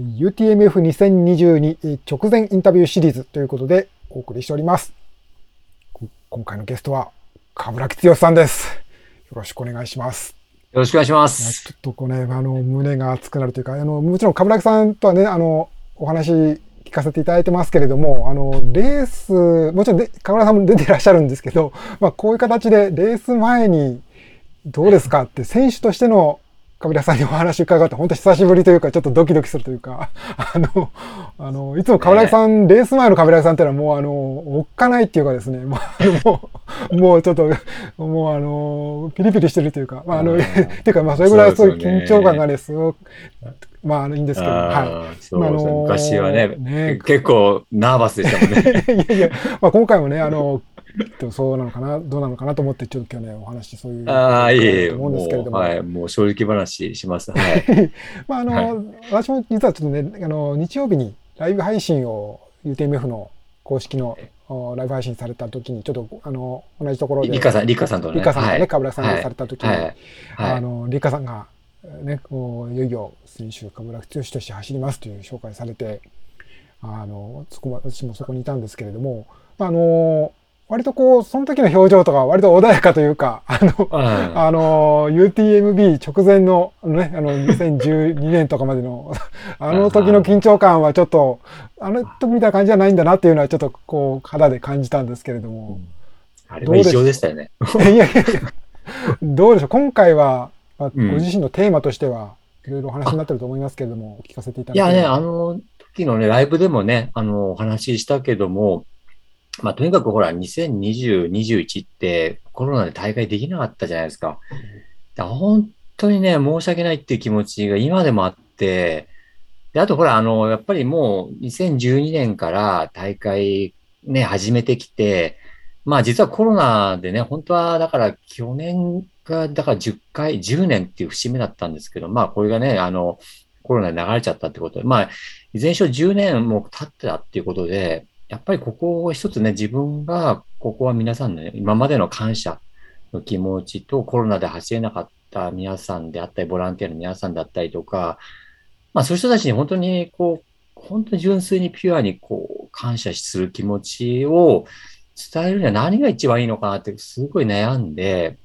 UTMF2022 直前インタビューシリーズということでお送りしております。今回のゲストは、かぶらきつよさんです。よろしくお願いします。よろしくお願いします。ちょっとこうね、あの、胸が熱くなるというか、あの、もちろん、かぶらきさんとはね、あの、お話聞かせていただいてますけれども、あの、レース、もちろんで、かぶらさんも出てらっしゃるんですけど、まあ、こういう形でレース前に、どうですかって、選手としてのかぶらさんにお話伺って、本当久しぶりというか、ちょっとドキドキするというか、あの、あの、いつもかぶらさん、レース前のかぶらさんってのはもう、あの、おっかないっていうかですね、もう、もう、もうちょっと、もうあの、ピリピリしてるというか、まあ、あの、うん。っていうか、まあ、それぐらいそうですよね。緊張感がね、すごく、まあ、いいんですけど、はあーそうまああのー昔はねね結構ナーバスでしたもんね。い。いやいや、まあ、今回もね、あの、でもそうなのかな、どうなのかなと思って、ちょっと今日ね、お話、そういう、ああ、いえいえ、と思うんですけれども、はい、もう正直話します。はい。まあ、あの、はい私も実はちょっとね、あの、日曜日にライブ配信を UTMF の公式のおライブ配信された時に、ちょっと、あの、同じところで、リカさん、リカさんとね。リカさんがね、はいかぶらさんがされた時に、はい。はい。あの、リカさんが、ね、こういよいよ選手、かぶら剛として走りますという紹介されて、あの、そこ、私もそこにいたんですけれども、まあ、あの、割とこう、その時の表情とかは割と穏やかというか、あの、うんあの、UTMB 直前の、ね、あの、2012年とかまでの、あの時の緊張感はちょっと、あの時みたいな感じじゃないんだなっていうのはちょっとこう、肌で感じたんですけれども。あれは異常でしたよね。いやいやいや、どうでしょう、今回は、まあ、ごうん。自身のテーマとしては、いろいろお話になってると思いますけれども、お聞かせていただけいやね、あの時のね、ライブでもね、あの、お話ししたけども、まあ、とにかくほら、2020、21ってコロナで大会できなかったじゃないですか。だから本当にね、申し訳ないっていう気持ちが今でもあって、で、あとほら、あの、やっぱりもう2012年から大会ね、始めてきて、まあ実はコロナでね、本当はだから去年が、だから10回、10年っていう節目だったんですけど、まあこれがね、あの、コロナで流れちゃったってことで、まあ、いずれにしろ10年も経ってたっていうことで、やっぱりここを一つね、自分が、ここは皆さんのね、今までの感謝の気持ちとコロナで走れなかった皆さんであったり、ボランティアの皆さんだったりとか、まあそういう人たちに本当にこう、本当に純粋にピュアにこう、感謝する気持ちを伝えるには何が一番いいのかなってすごい悩んで、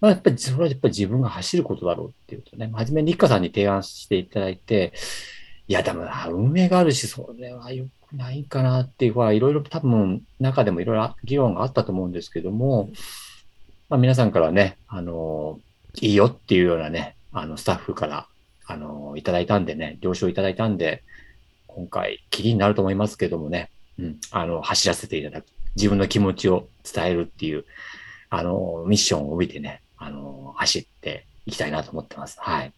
まあ、やっぱりそれはやっぱり自分が走ることだろうっていうとね、初めに立花さんに提案していただいて、いや、でも、運営があるし、それは良くないかなっていうは、いろいろ多分中でもいろいろ議論があったと思うんですけども、まあ皆さんからね、あの、いいよっていうようなね、あの、スタッフから、あの、いただいたんでね、了承いただいたんで、今回、キリになると思いますけどもね、うん、あの、走らせていただく。自分の気持ちを伝えるっていう、あの、ミッションを帯びてね、あの、走っていきたいなと思ってます。はい。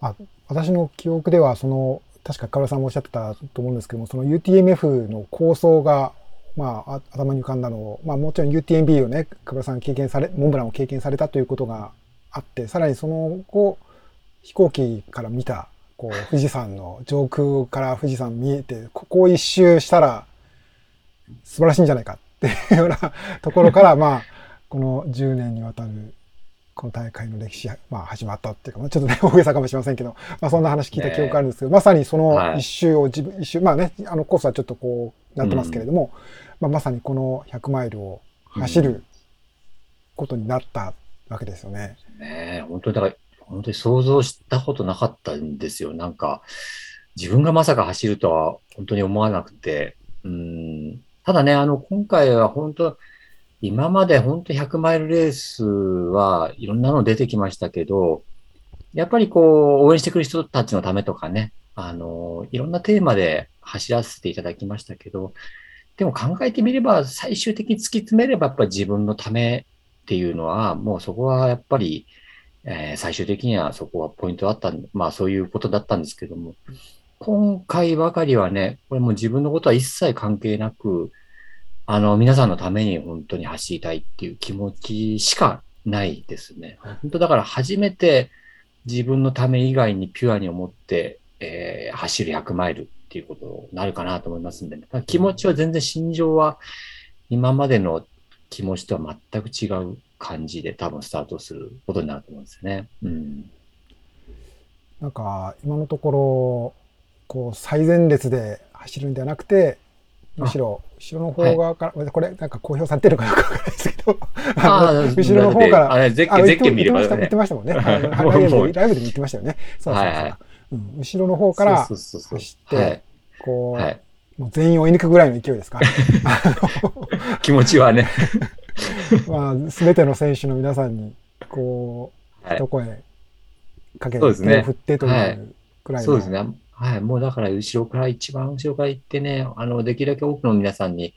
あ私の記憶では、その、確か、かぶらさんもおっしゃってたと思うんですけども、その UTMF の構想が、まあ、あ頭に浮かんだのを、まあ、もちろん UTMB をね、かぶらさん経験され、モンブランを経験されたということがあって、さらにその後、飛行機から見た、こう、富士山の上空から富士山見えて、ここを一周したら、素晴らしいんじゃないかっていうようなところから、まあ、この10年にわたる、この大会の歴史、まあ、始まったっていうか、まあ、ちょっとね、大げさかもしれませんけど、まあ、そんな話聞いた記憶があるんですけど、まさにそのはい一周を自分、一周、まあね、あのコースはちょっとこう、なってますけれども、まあ、まさにこの100マイルを走ることになったわけですよね。ねえ、本当にだから、本当に想像したことなかったんですよ。なんか、自分がまさか走るとは本当に思わなくて。うん。ただね、あの、今回は本当、今まで本当100マイルレースはいろんなの出てきましたけど、やっぱりこう、応援してくる人たちのためとかね、あの、いろんなテーマで走らせていただきましたけど、でも考えてみれば、最終的に突き詰めれば、やっぱり自分のためっていうのは、もうそこはやっぱり、えー最終的にはそこはポイントだった、まあそういうことだったんですけども、今回ばかりはね、これもう自分のことは一切関係なく、あの、皆さんのために本当に走りたいっていう気持ちしかないですね。本当だから初めて自分のため以外にピュアに思って、えー走る100マイルっていうことになるかなと思いますんで、ね、気持ちは全然心情は今までの気持ちとは全く違う感じで多分スタートすることになると思うんですよね。うん。なんか今のところ、こう最前列で走るんではなくて、むしろ後ろの方側から、これなんか公表されてるかどうかわからないですけど、後ろの方から、あれ、ゼッケ見れば言ってましたもんね。ライブでライブで言ってましたよね。そうそうそう。うん、後ろの方から走って、こう、もう全員追い抜くぐらいの勢いですか？気持ちはね。まあ、すべての選手の皆さんに、こう、一声かけて、手を振ってというくらいの。そうですね。はい。もうだから後ろから一番後ろから行ってね、あの、できるだけ多くの皆さんに、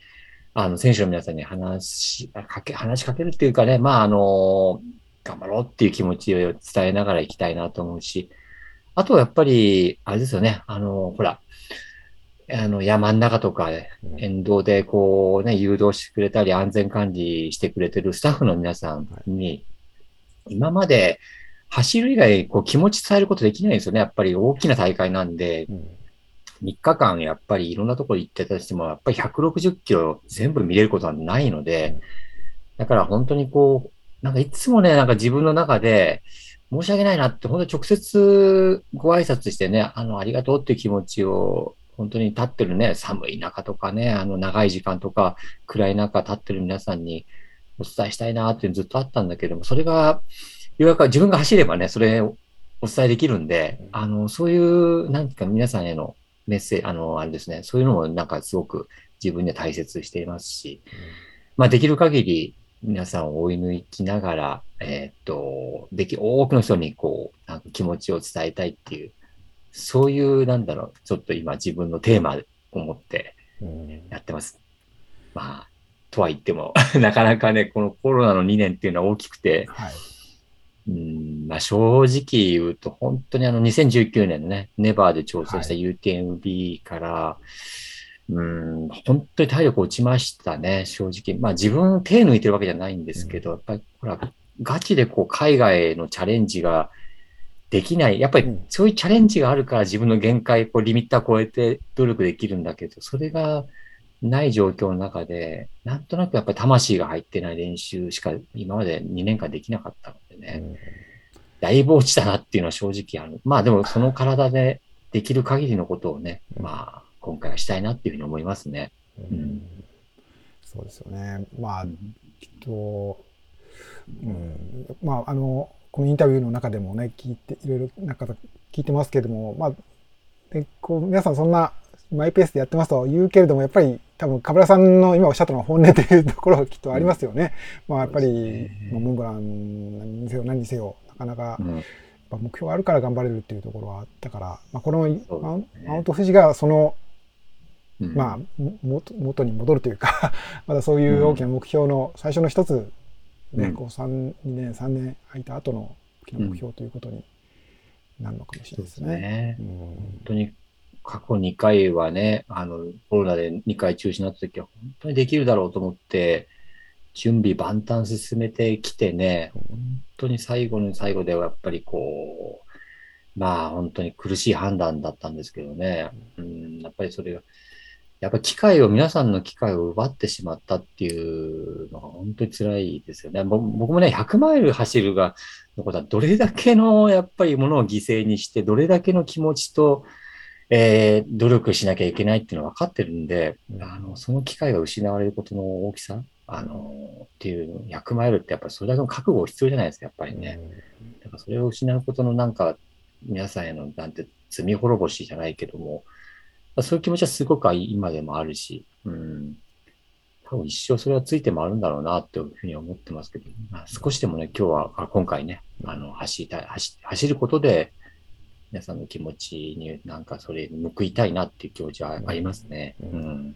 あの、選手の皆さんに話し、かけ、話しかけるっていうかね、まあ、あの、頑張ろうっていう気持ちを伝えながら行きたいなと思うし、あとはやっぱり、あれですよね、あの、ほら、あの、山ん中とか、沿道でこうね、誘導してくれたり、安全管理してくれてるスタッフの皆さんに、今まで走る以外、こう気持ち伝えることできないんですよね。やっぱり大きな大会なんで、3日間やっぱりいろんなところ行ってたとしても、やっぱり160キロ全部見れることはないので、だから本当にこう、なんかいつもね、なんか自分の中で、申し訳ないなって、本当に直接ご挨拶してね、あの、ありがとうっていう気持ちを、本当に立ってるね、寒い中とかね、あの、長い時間とか、暗い中立ってる皆さんにお伝えしたいなってずっとあったんだけども、それが、ようやく自分が走ればね、それをお伝えできるんで、あの、そういう、なんか皆さんへのメッセージ、あの、あれですね、そういうのもなんかすごく自分で大切していますし、まあできる限り皆さんを追い抜きながら、えっ、と、でき、多くの人にこう、なんか気持ちを伝えたいっていう、そういう、なんだろう、ちょっと今自分のテーマを持ってやってます。まあ、とは言っても なかなかね、このコロナの2年っていうのは大きくて、はいうんまあ、正直言うと、本当にあの2019年のね、ネバーで挑戦した UTMB から、はい、うん本当に体力落ちましたね、正直。まあ自分手抜いてるわけじゃないんですけど、うん、やっぱりほら、ガチでこう海外のチャレンジができない。やっぱりそういうチャレンジがあるから自分の限界、こうリミッター超えて努力できるんだけど、それがない状況の中で、なんとなくやっぱり魂が入ってない練習しか今まで2年間できなかったのでね、うん、だいぶ落ちたなっていうのは正直ある。まあでもその体でできる限りのことをね、うん、まあ今回はしたいなっていうふうに思いますね。うん、そうですよね。まあ、きっと、うん、まああの、このインタビューの中でもね、聞いて、いろいろな方聞いてますけれども、まあ、でこう皆さんそんなマイペースでやってますと言うけれども、やっぱり多分、カブラさんの今おっしゃったのは本音というところがきっとありますよね。うん、まあ、やっぱり、モンブランにせよ何にせよ、なかなか、目標があるから頑張れるっていうところはあったから、まあ、このマウント富士がその、まあ、元に戻るというか まだそういう大きな目標の最初の一つ、ね、こう3、2年、3年空いた後の大きな目標ということになるのかもしれないですね。うん、本当に過去2回はね、あの、コロナで2回中止になった時は本当にできるだろうと思って、準備万端進めてきてね、本当に最後の最後ではやっぱりこう、まあ本当に苦しい判断だったんですけどね、うん、やっぱりそれが、やっぱ機会を、皆さんの機会を奪ってしまったっていうのが本当に辛いですよね。僕もね、100マイル走るが、のことはどれだけのやっぱりものを犠牲にして、どれだけの気持ちと、えー、努力しなきゃいけないっていうのは分かってるんで、あの、その機会が失われることの大きさ、あの、っていう100マイルってやっぱりそれだけの覚悟必要じゃないですか、やっぱりね。だからそれを失うことのなんか、皆さんへのなんて罪滅ぼしじゃないけども、そういう気持ちはすごく今でもあるし、うん。多分一生それはついて回るんだろうなっていうふうに思ってますけど、まあ、少しでもね、今日は、今回ね、あの、走りたい、走走ることで、皆さんの気持ちになんかそれに報いたいなっていう気持ちはありますね。うん。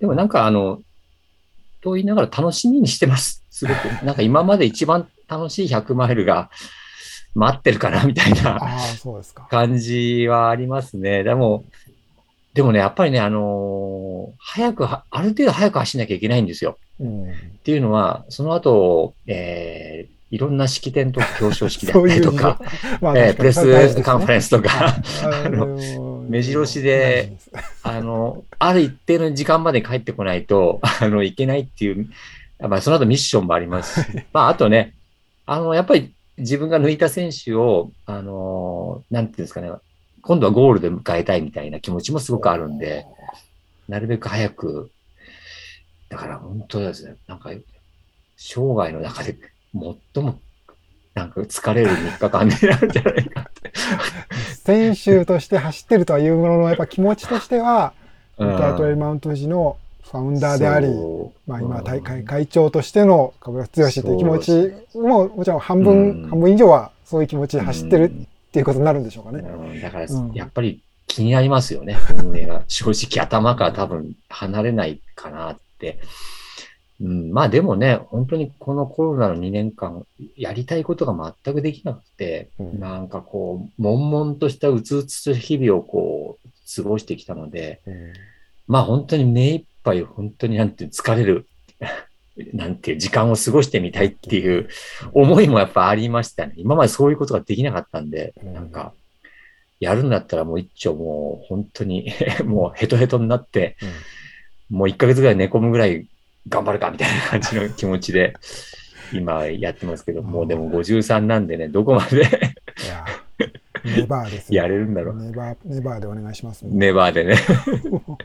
でもなんかあの、と言いながら楽しみにしてます。すごく。なんか今まで一番楽しい100マイルが待ってるかなみたいな感じはありますね。でも、でもね、やっぱりね、あのー、早くある程度早く走んなきゃいけないんですよ。うん、っていうのは、その後、えー、いろんな式典とか表彰式だったりとか、まあ、えー、プレスカンファレンスとか、あの、目白押しで、あの、ある一定の時間まで帰ってこないと、あの、いけないっていう、まあ、その後ミッションもありますし、まあ、あとね、あの、やっぱり自分が抜いた選手を、あのーなんていうんですかね、今度はゴールで迎えたいみたいな気持ちもすごくあるんで、なるべく早く、だから本当ですね、なんか、生涯の中で最も、なんか疲れる3日間になるんじゃないかって。選手として走ってるとはいうものの、やっぱ気持ちとしては、うんインタートレイルマウント富士のファウンダーであり、まあ今大会うん会長としての株倉剛という気持ちも、もちろん半う分、ん半分以上はそういう気持ちで走ってるっていうことになるんでしょうかね。うんだからうん、やっぱり気になりますよね、運営が。正直頭から多分離れないかなって。うん、まあでもね、本当にこのコロナの2年間、やりたいことが全くできなくて、うん。なんかこう、悶々としたうつうつと日々をこう、過ごしてきたので、まあ本当に目いっぱい本当になんて疲れる、なんていう時間を過ごしてみたいっていう思いもやっぱありましたね。今までそういうことができなかったんで、うん。なんか、やるんだったらもう一丁もう本当に もうヘトヘトになって、もう1ヶ月ぐらい寝込むぐらい頑張るかみたいな感じの気持ちで今やってますけど、もうでも53なんでね、どこまでネバーですよ。やれるんだろう。ネバー、ネバーでお願いします。ネバーでね、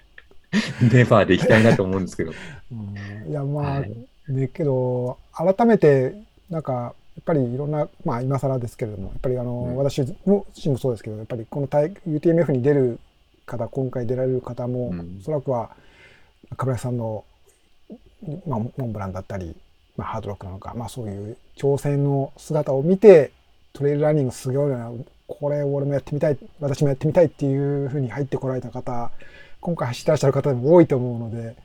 ネバーでいきたいなと思うんですけど。うん。いや、まあ、はい。ね、けど、改めて、なんか、やっぱりいろんな、まあ、今更ですけれども、やっぱりあの、うん。私も自身もそうですけど、やっぱりこの大 UTMF に出る方、今回出られる方も、うん。おそらくは、亀梨さんの、まあ、モンブランだったり、まあ、ハードロックなのか、まあ、そういう挑戦の姿を見て、トレイルランニングすごいな、これ俺もやってみたい、私もやってみたいっていうふうに入ってこられた方、今回走ってらっしゃる方でも多いと思うので、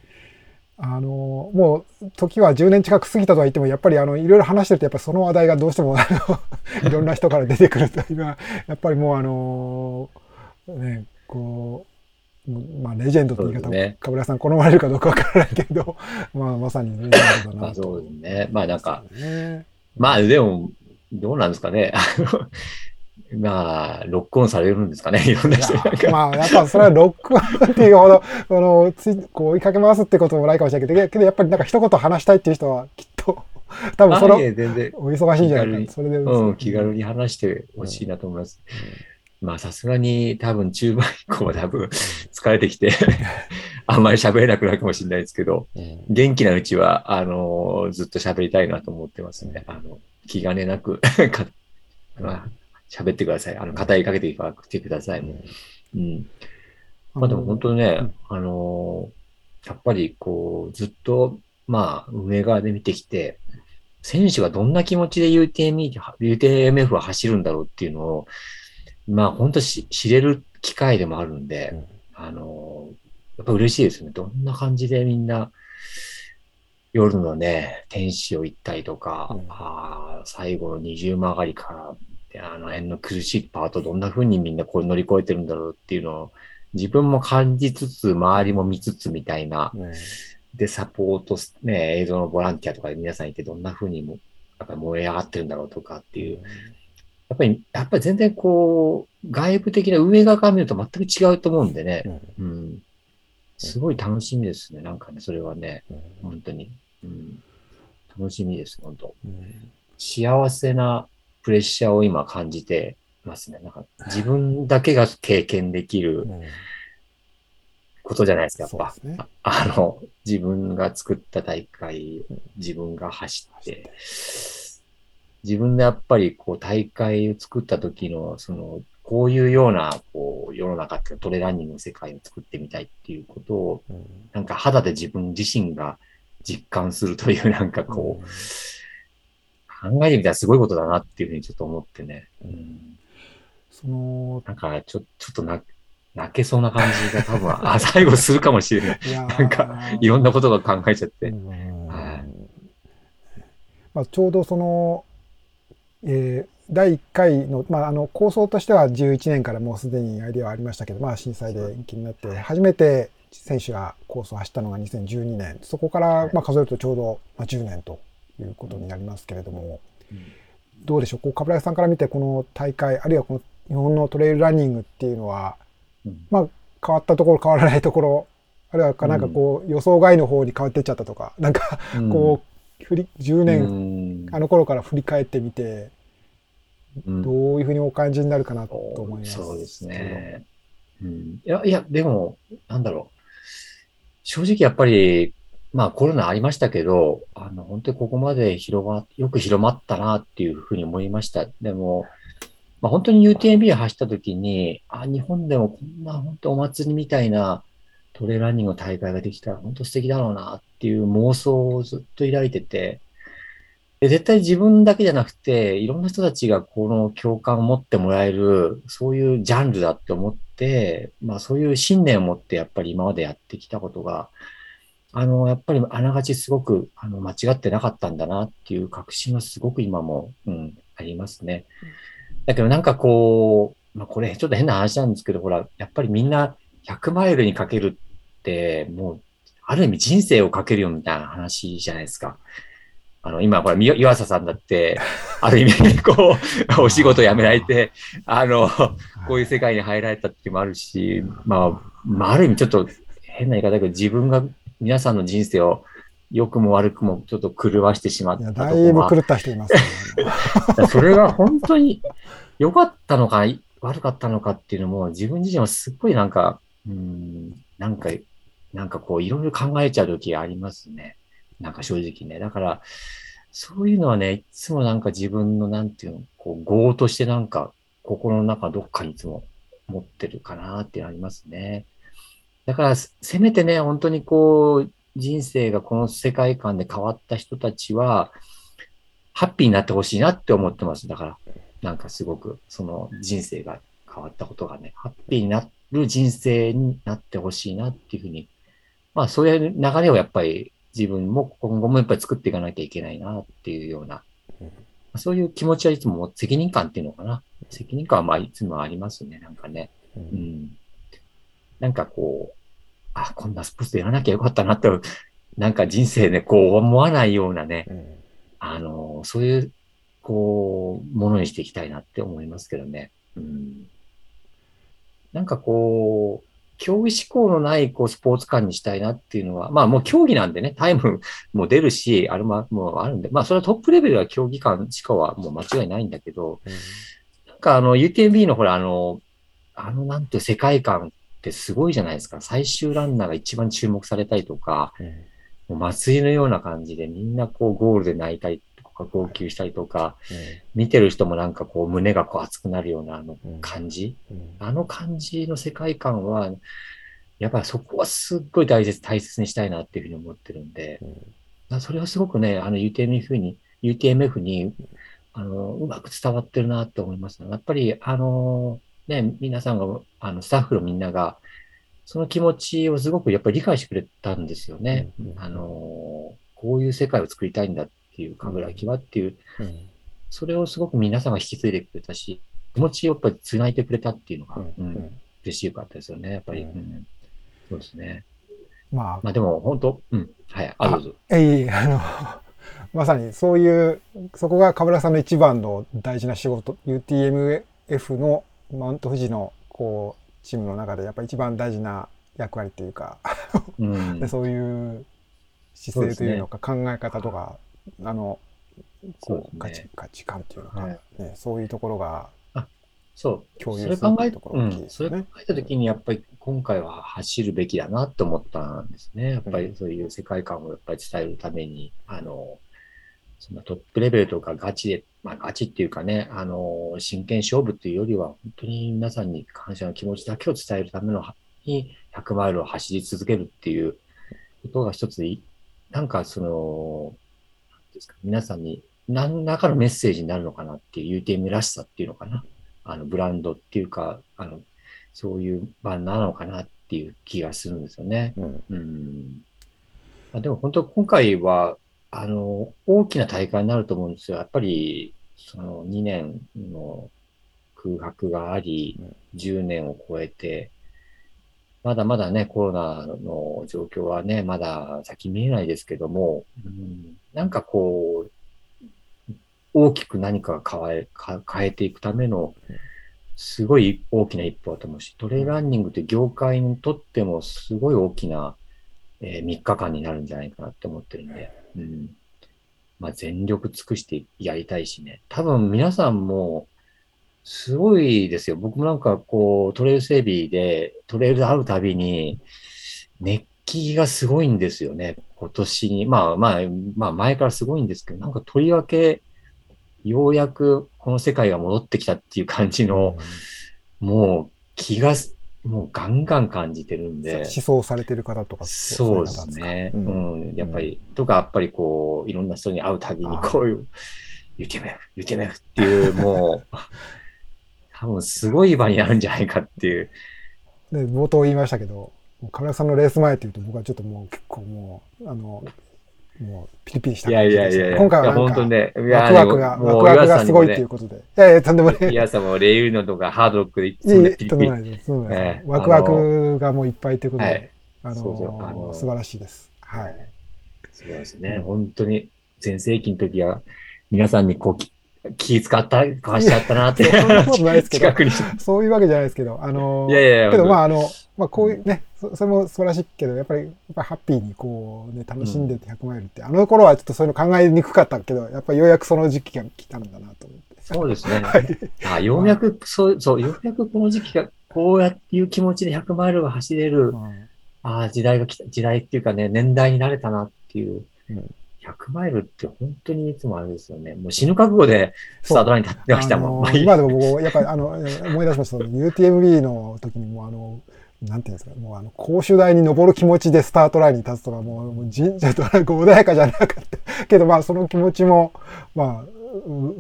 あの、もう時は10年近く過ぎたとは言っても、やっぱりあの、いろいろ話してると、やっぱその話題がどうしても、あの、いろんな人から出てくるというのは、やっぱりもうあの、ね、こう、まあ、レジェンドという言い方ねかぶらさん好まれるかどうかわからないけど、まあ、まさにレジェンドだなと。まあそうですね。まあなんか、ね。まあでも、どうなんですかね。まあ、ロックオンされるんですかね。いろんない人になんか。やまあ、やっぱそれはロックオンっていうほど、その、つい、こう追いかけ回すってこともないかもしれないけど、けどやっぱりなんか一言話したいっていう人はきっと、多分そのお忙しいんじゃないかそれで、うん、気軽に話してほしいなと思います。まあさすがに多分中盤以降は多分疲れてきて、あんまり喋れなくなるかもしれないですけど、うん元気なうちは、あのずっと喋りたいなと思ってますね。あの、気兼ねなくか、まあ、喋ってください。あの、語りかけてください。うん。まあでも本当にね、うんあのーやっぱりこう、ずっと、まあ、上側で見てきて、選手がどんな気持ちで UTME、UTMF を走るんだろうっていうのを、まあ本当し知れる機会でもあるんで、うん。あのーやっぱ嬉しいですね。どんな感じでみんな、夜のね、天使を行ったりとか、うん。あー最後の二重曲がりから、であの辺の苦しいパート、どんな風にみんなこれ乗り越えてるんだろうっていうのを、自分も感じつつ、周りも見つつみたいな、うん。で、サポートす、ね、映像のボランティアとかで皆さんいて、どんな風にも、やっぱり燃え上がってるんだろうとかっていう、やっぱり、やっぱり全然こう、外部的な上側から見ると全く違うと思うんでね、うんうん。すごい楽しみですね。なんかね、それはね、うん本当に。うん。楽しみです、本当。うん幸せなプレッシャーを今感じてますね。なんか自分だけが経験できるうんことじゃないですか、やっぱ。ねああの、自分が作った大会、自分が走って、自分でやっぱりこう大会を作った時の、その、こういうような、こう、世の中っていうかトレランニングの世界を作ってみたいっていうことを、うんなんか肌で自分自身が実感するという、なんかこう、考えてみたらすごいことだなっていうふうにちょっと思ってね。うん、その、なんかちょ、ちょっとな泣けそうな感じが多分、あ、最後するかもしれない。いなんか、いろんなことが考えちゃって。うんはいまあ、ちょうどその、えー第1回の,、まあ、あの構想としては11年からもうすでにアイデアはありましたけど、まあ、震災で延期になって初めて選手がコースを走ったのが2012年。そこからまあ数えるとちょうどまあ10年ということになりますけれども、どうでしょう？こう冠城さんから見てこの大会あるいはこの日本のトレイルランニングっていうのは、うん。まあ、変わったところ変わらないところあるいはなんかこう予想外の方に変わっていっちゃったとかなんかこう振り10う年、ん、あの頃から振り返ってみてうんどういうふうにお感じになるかなと思います。そうですね。うん、いや、いや、でも、なんだろう。正直やっぱり、まあコロナありましたけど、あの、本当にここまで広ま、よく広まったなっていうふうに思いました。でも、まあ本当に UTMB 走った時に、あ、日本でもこんな本当お祭りみたいなトレーランニングの大会ができたら本当素敵だろうなっていう妄想をずっと抱いてて、で絶対自分だけじゃなくて、いろんな人たちがこの共感を持ってもらえる、そういうジャンルだって思って、まあそういう信念を持ってやっぱり今までやってきたことが、あの、やっぱりあながちすごくあの間違ってなかったんだなっていう確信はすごく今も、うん、ありますね。だけどなんかこう、まあこれちょっと変な話なんですけど、ほら、やっぱりみんな100マイルにかけるって、もう、ある意味人生をかけるよみたいな話じゃないですか。あの、今、ほら、み岩佐さんだって、ある意味、こう、お仕事辞められて、あの、こういう世界に入られたっていうのもあるし、まあ、まあ、ある意味ちょっと変な言い方だけど、自分が皆さんの人生を良くも悪くもちょっと狂わしてしまっただところいぶ狂った人いますね。それが本当に良かったのか悪かったのかっていうのも自分自身はすっごいなんか、うん、なんか、なんかこういろいろ考えちゃう時ありますね。なんか正直ね。だから、そういうのはね、いつもなんか自分のなんていうの、こう、業としてなんか心の中どっかにいつも持ってるかなっていうのありますね。だから、せせめてね、本当にこう、人生がこの世界観で変わった人たちは、ハッピーになってほしいなって思ってます。だから、なんかすごく、その人生が変わったことがね、ハッピーになる人生になってほしいなっていうふうに、まあそういう流れをやっぱり自分も今後もやっぱり作っていかなきゃいけないなっていうような、そういう気持ちはいつも責任感っていうのかな。責任感はまあいつもありますね、なんかね。ううんん。なんかこう、あ、こんなスポーツやらなきゃよかったなって、なんか人生でこう思わないようなね、うんあの、そういう、こう、ものにしていきたいなって思いますけどね。うん。なんかこう、競技志向のないこうスポーツ感にしたいなっていうのは、まあもう競技なんでね、タイムも出るし、あれももうあるんで、まあそれはトップレベルは競技感しかはもう間違いないんだけど、なんかあの UTMB のほらあの、あのなんて世界観ってすごいじゃないですか。最終ランナーが一番注目されたりとか、もう祭りのような感じでみんなこうゴールで泣いたりとか号泣したりとか、見てる人もなんかこう胸がこう熱くなるようなあのうん。感じ、うん。あの感じの世界観は、やっぱりそこはすっごい大切、大切にしたいなっていうふうに思ってるんで、あそれはすごくね、あの UTMF に、UTMF に、あの、うまく伝わってるなって思いますね。やっぱり、あの、ね、皆さんが、あの、スタッフのみんなが、その気持ちをすごくやっぱり理解してくれたんですよね。うんうんあの、こういう世界を作りたいんだっていう、神楽木はっていう、うんそれをすごく皆さんが引き継いでくれたし、気持ちをやっぱり繋いでくれたっていうのが、うんうん嬉しかったですよね、やっぱり。うんうんそうですね。まあ、まあでも、本当うん。はい、あ、どうぞ。えい、あの、まさにそういう、そこが河村さんの一番の大事な仕事、UTMF のマウント富士のこうチームの中でやっぱ一番大事な役割っていうか、うん でそういう姿勢というのか、考え方とか、あの、こう価値価値観っていうのか、はいね、そういうところが、そう。共有する。ところが大きいですそれ考ねえたときに、やっぱり今回は走るべきだなって思ったんですね。やっぱりそういう世界観をやっぱり伝えるために、あの、そんなトップレベルとかガチで、まあガチっていうかね、あの、真剣勝負っていうよりは、本当に皆さんに感謝の気持ちだけを伝えるための、に100マイルを走り続けるっていうことが一つい、なんかその、ですか、皆さんに何らかのメッセージになるのかなっていう UTM らしさっていうのかな？あの、ブランドっていうか、あの、そういう版なのかなっていう気がするんですよね。うんうん。まあ、でも本当今回は、あの、大きな大会になると思うんですよ。やっぱり、その2年の空白がありうん、10年を超えて、まだまだね、コロナの状況はね、まだ先見えないですけども、うん、なんかこう、大きく何かが変え、か変えていくための、すごい大きな一歩だと思うし、トレイルランニングって業界にとってもすごい大きな、え3日間になるんじゃないかなって思ってるんで、うん。まあ、全力尽くしてやりたいしね。多分皆さんも、すごいですよ。僕もなんかこう、トレイル整備で、トレイルで会うたびに、熱気がすごいんですよね。今年に。まあまあ、まあ前からすごいんですけど、なんかとりわけ、ようやくこの世界が戻ってきたっていう感じの、もう気が、もうガンガン感じてるんで。思想されてる方とかそうですね。うん、うん、やっぱり、とか、やっぱりこう、いろんな人に会うたびにこういう、UTMF、UTMF っていう、もう、多分すごい場になるんじゃないかっていう。で、冒頭言いましたけど、金田さんのレース前っていうと僕はちょっともう結構もう、あの、もうピリピリしたいやいやいや今回はなんか、ね、ワクワクが、ワクワクがすごいっていうことで。いやいや、とんでもない。いやさもレイユノとかハードロックでいつもピリピリ。とんでもないです。ワクワクがもういっぱいということで、あの素晴らしいです。はい。そうですね。本当に、全盛期の時は、皆さんにこう、気使った、かわしちゃったなって。そんなことないですけど、そういうわけじゃないですけど、あの、いやいやいやけどまああの、まあこういうね、そそれも素晴らしいけど、やっぱり、やっぱハッピーにこうね、楽しんでて100マイルって、うん、あの頃はちょっとそういうの考えにくかったけど、やっぱりようやくその時期が来たんだなと思って。そうですね。はい、あようやく、そう、そう、ようやくこの時期が、こうやっていう気持ちで100マイルが走れる、うん、ああ、時代が来た、時代っていうかね、年代になれたなっていう。うん100マイルって本当にいつもあれですよね。もう死ぬ覚悟でスタートラインに立ってましたもん。あのー、今でももう、やっぱりあの、思い出しました。UTMB の時にもあの、なんていうんですか、もうあの、公主台に登る気持ちでスタートラインに立つとか、もう神社とか穏やかじゃなかった。けどまあその気持ちも、まあ、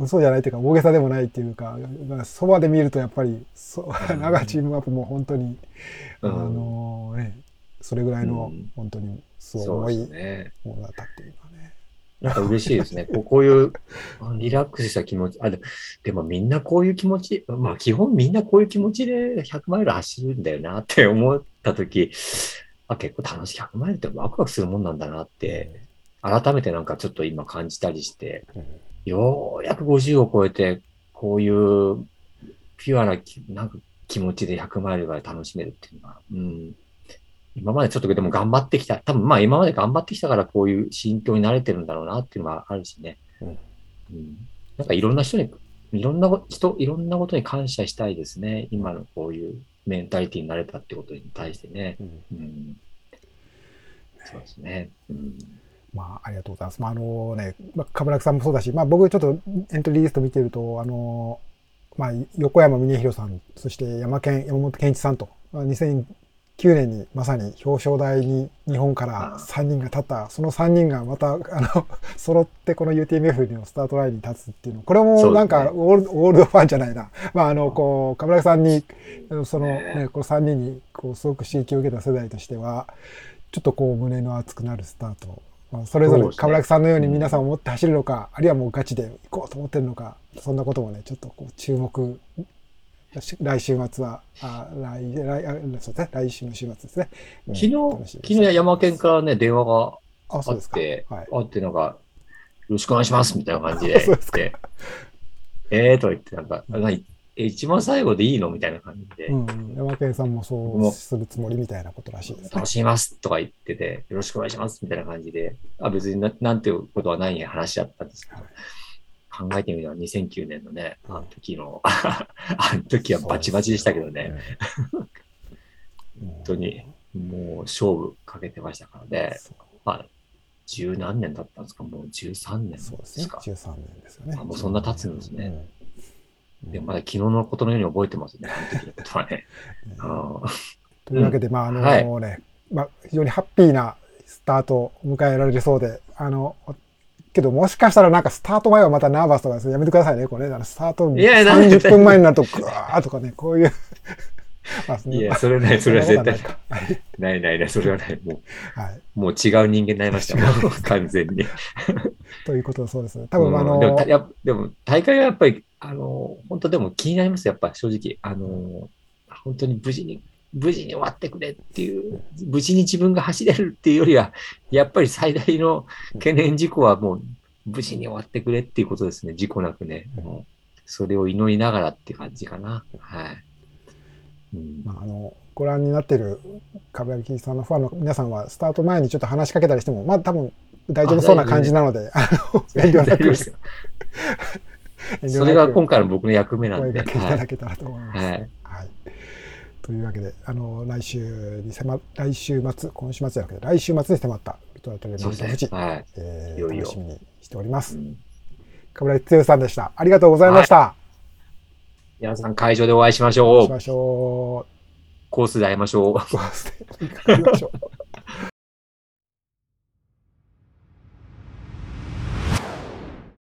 嘘じゃないというか大げさでもないっていうか、そばで見るとやっぱり、そ長チームアップも本当に、うん、あのね、それぐらいの本当にすごいものだったっていう。なんか嬉しいですね。こうこういうリラックスした気持ち。あででもみんなこういう気持ち、まあ基本みんなこういう気持ちで100マイル走るんだよなって思ったとき、あ結構楽しい。100マイルってワクワクするもんなんだなって、改めてなんかちょっと今感じたりして、ようやく50を超えて、こういうピュアななんか気持ちで100マイルが楽しめるっていうのは、うん、今までちょっとでも頑張ってきた。多分まあ今まで頑張ってきたからこういう心境に慣れてるんだろうなっていうのはあるしね。うん。うん、なんかいろんな人に、いろんな人、いろんなことに感謝したいですね。今のこういうメンタリティになれたってことに対してね。うん。うん、そうですね。うん。まあ、ありがとうございます。まあ、あのね、まあ、かぶらくさんもそうだし、まあ、僕ちょっとエントリーリスト見てると、あの、まあ、横山峰弘さん、そして山県、山本健一さんと、2009年にまさに表彰台に日本から3人が立った、その3人がまた、あの、揃ってこの UTMF のスタートラインに立つっていうの、これもなんかオール,、オールドファンじゃないな。まあ、あの、こう、冠城さんに、そのね、この3人に、こう、すごく刺激を受けた世代としては、ちょっとこう、胸の熱くなるスタート。まあ、それぞれ冠城さんのように皆さん思って走るのか、あるいはもうガチで行こうと思ってるのか、そんなこともね、ちょっとこう注目来週末は、あ来来あそうですね、来週の週末ですね。昨日、昨日山県からね、電話があって、あ,、はい、あってなんか、よろしくお願いしますみたいな感じで。言って、ええーと言って、なんか、何一番最後でいいのみたいな感じで。うん、山県さんもそうするつもりみたいなことらしいです、ね、楽しみますとか言ってて、よろしくお願いしますみたいな感じで、あ別にななんていうことはない話だったんですけど、考えてみれば2009年のね、あの時の、あの時はバチバチでしたけどね。本当に、もう勝負かけてましたからね。まあ、十何年だったんですか？もう13年ですか？そうですね。13年ですよね。あもうそんな経つんですね。でまだ昨日のことのように覚えてますね、あの時のことはね。というわけで、まあ、あのね、はい、まあ、非常にハッピーなスタートを迎えられそうで、あの、けどもしかしたらなんかスタート前はまたナーバスとかですね、やめてくださいね、これ、ね、スタート30分前になると、ぐわーとかね、こういういや、それない、それは絶対ない。ないないそれはない。もう、はい、もう違う人間になりました、もう 完全に。ということそうですね。多分、あのでもや、でも大会はやっぱり、あの、本当でも気になります、やっぱ正直。あの、本当に無事に、無事に終わってくれっていう、無事に自分が走れるっていうよりは、やっぱり最大の懸念事項はもう、無事に終わってくれっていうことですね。事故なくね。もうそれを祈りながらって感じかな。はい。まあ、あのご覧になっている株焼さんのファンの皆さんはスタート前にちょっと話しかけたりしてもまあ多分大丈夫そうな感じなのであの 遠慮なくそれが今回の僕の役目なんで。声かけいただけたらと思います。はい。はい。というわけで、あの、来週に迫、来週末、今週末じゃなくて、来週末に迫った、ビトラトレマウント富士、はい。えーいよいよ楽しみにしております。うんかぶらつさんでした。ありがとうございました。皆さん会場でお会いしましおょう。会いしましょう。コースで会いましょう。そうですね。会いましょう。